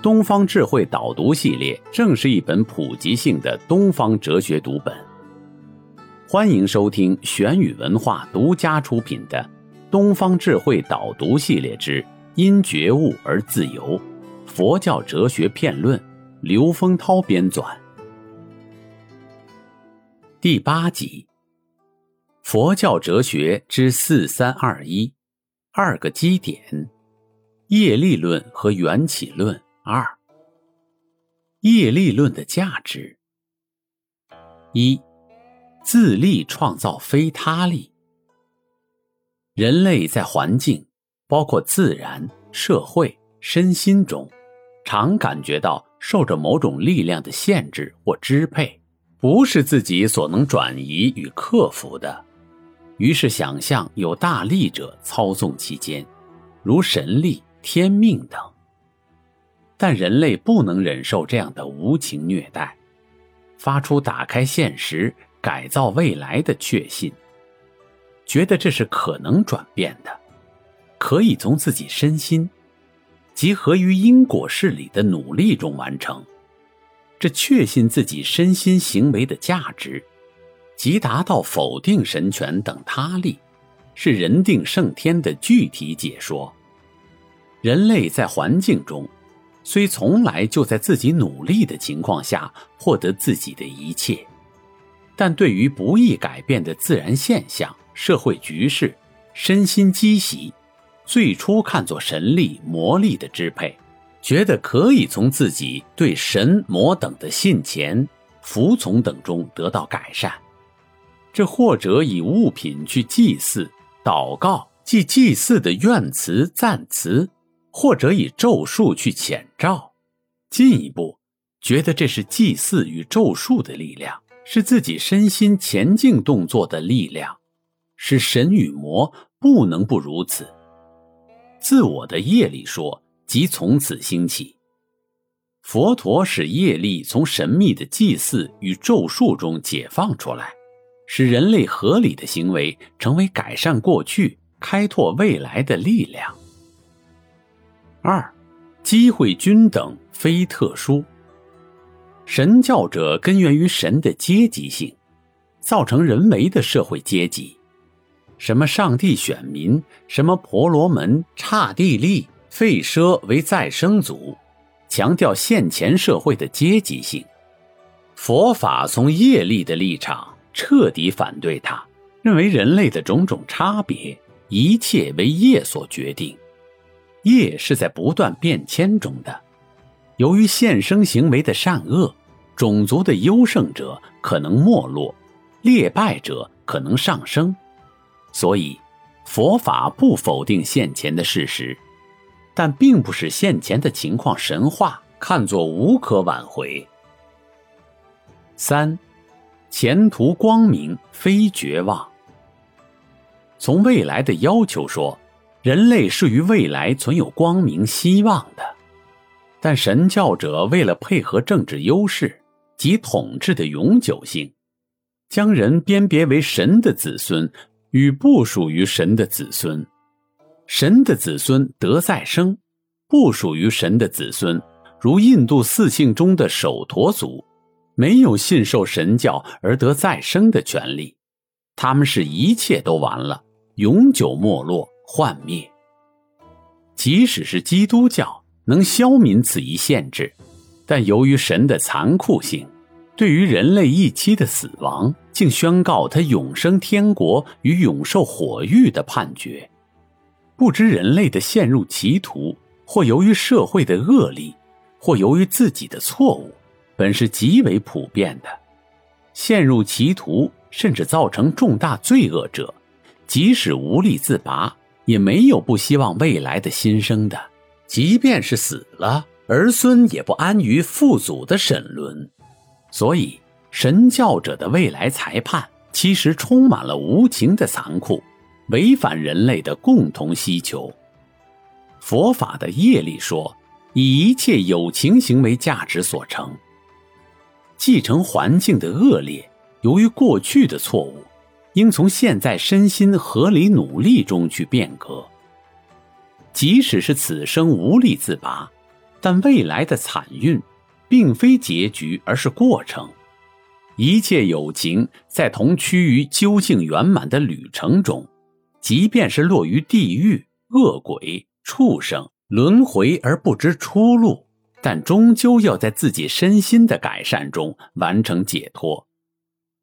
东方智慧导读系列正是一本普及性的东方哲学读本。欢迎收听玄宇文化独家出品的《东方智慧导读系列之因觉悟而自由：佛教哲学片论》，刘丰涛编纂。第八集，佛教哲学之四三二一，二个基点：业力论和缘起论。二，业力论的价值：一，自力创造非他力。人类在环境，包括自然、社会、身心中，常感觉到受着某种力量的限制或支配。不是自己所能转移与克服的，于是想象有大力者操纵其间，如神力、天命等。但人类不能忍受这样的无情虐待，发出打开现实、改造未来的确信，觉得这是可能转变的，可以从自己身心，集合于因果势力的努力中完成。这确信自己身心行为的价值，即达到否定神权等他力，是人定胜天的具体解说。人类在环境中，虽从来就在自己努力的情况下获得自己的一切，但对于不易改变的自然现象、社会局势、身心积习，最初看作神力、魔力的支配。觉得可以从自己对神魔等的信前、服从等中得到改善，这或者以物品去祭祀、祷告，即祭祀的愿词、赞词；或者以咒术去遣召，进一步觉得这是祭祀与咒术的力量，是自己身心前进动作的力量，是神与魔不能不如此。自我的业力说。即从此兴起，佛陀使业力从神秘的祭祀与咒术中解放出来，使人类合理的行为成为改善过去、开拓未来的力量。二，机会均等，非特殊。神教者根源于神的阶级性，造成人为的社会阶级，什么上帝选民，什么婆罗门、刹帝利。废奢为再生族，强调现前社会的阶级性。佛法从业力的立场彻底反对它，认为人类的种种差别，一切为业所决定。业是在不断变迁中的。由于现生行为的善恶，种族的优胜者可能没落，劣败者可能上升。所以，佛法不否定现前的事实。但并不使现前的情况神话看作无可挽回。三，前途光明非绝望。从未来的要求说，人类是于未来存有光明希望的。但神教者为了配合政治优势及统治的永久性，将人编别为神的子孙与不属于神的子孙。神的子孙得再生，不属于神的子孙，如印度四姓中的首陀族，没有信受神教而得再生的权利。他们是一切都完了，永久没落幻灭。即使是基督教能消泯此一限制，但由于神的残酷性，对于人类一期的死亡，竟宣告他永生天国与永受火狱的判决。不知人类的陷入歧途，或由于社会的恶力，或由于自己的错误，本是极为普遍的。陷入歧途，甚至造成重大罪恶者，即使无力自拔，也没有不希望未来的新生的。即便是死了，儿孙也不安于父祖的沈沦，所以神教者的未来裁判其实充满了无情的残酷，违反人类的共同需求。佛法的业力说，以一切有情行为价值所成。继承环境的恶劣，由于过去的错误，应从现在身心合理努力中去变革。即使是此生无力自拔，但未来的惨运，并非结局，而是过程。一切友情在同趋于究竟圆满的旅程中，即便是落于地狱、恶鬼、畜生、轮回而不知出路。但终究要在自己身心的改善中完成解脱。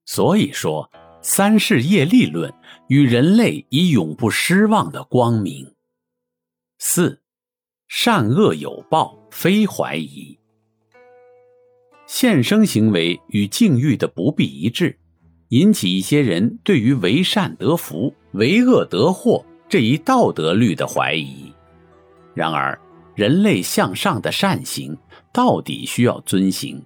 所以说，三世业力论与人类以永不失望的光明。四，善恶有报，非怀疑。现生行为与境遇的不必一致，引起一些人对于为善得福、为恶得祸这一道德律的怀疑。然而，人类向上的善行到底需要遵行，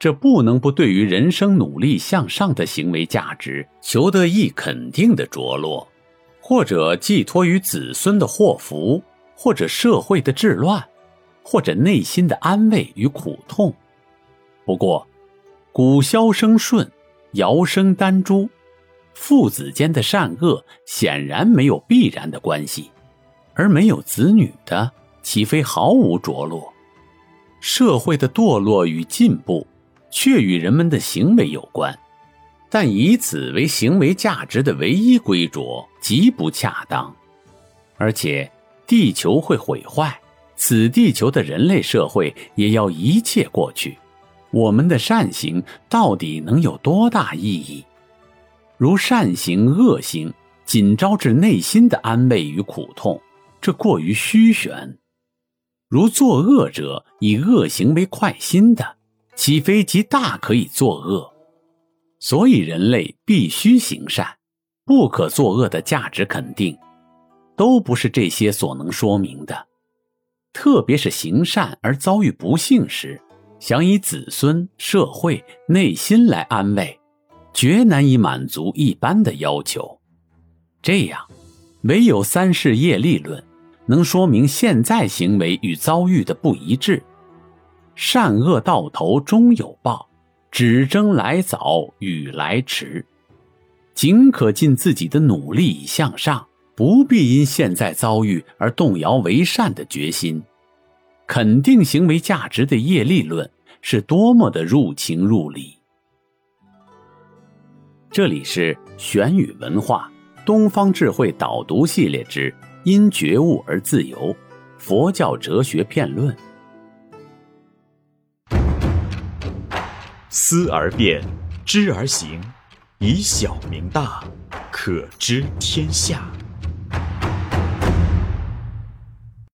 这不能不对于人生努力向上的行为价值求得一肯定的着落，或者寄托于子孙的祸福，或者社会的治乱，或者内心的安慰与苦痛。不过，古萧生顺，尧生丹朱，父子间的善恶显然没有必然的关系，而没有子女的。岂非毫无着落？社会的堕落与进步，却与人们的行为有关，但以此为行为价值的唯一归着，极不恰当。而且，地球会毁坏，此地球的人类社会也要一切过去，我们的善行到底能有多大意义？如善行恶行，仅招致内心的安慰与苦痛，这过于虚悬。如作恶者以恶行为快心的，岂非极大可以作恶？所以人类必须行善，不可作恶的价值肯定，都不是这些所能说明的。特别是行善而遭遇不幸时，想以子孙、社会、内心来安慰，绝难以满足一般的要求。这样，唯有三世业力论。能说明现在行为与遭遇的不一致，善恶到头终有报，只争来早与来迟。尽可尽自己的努力以向上，不必因现在遭遇而动摇为善的决心。肯定行为价值的业力论是多么的入情入理。这里是玄宇文化东方智慧导读系列之。因觉悟而自由，佛教哲学片论。思而变，知而行，以小明大，可知天下。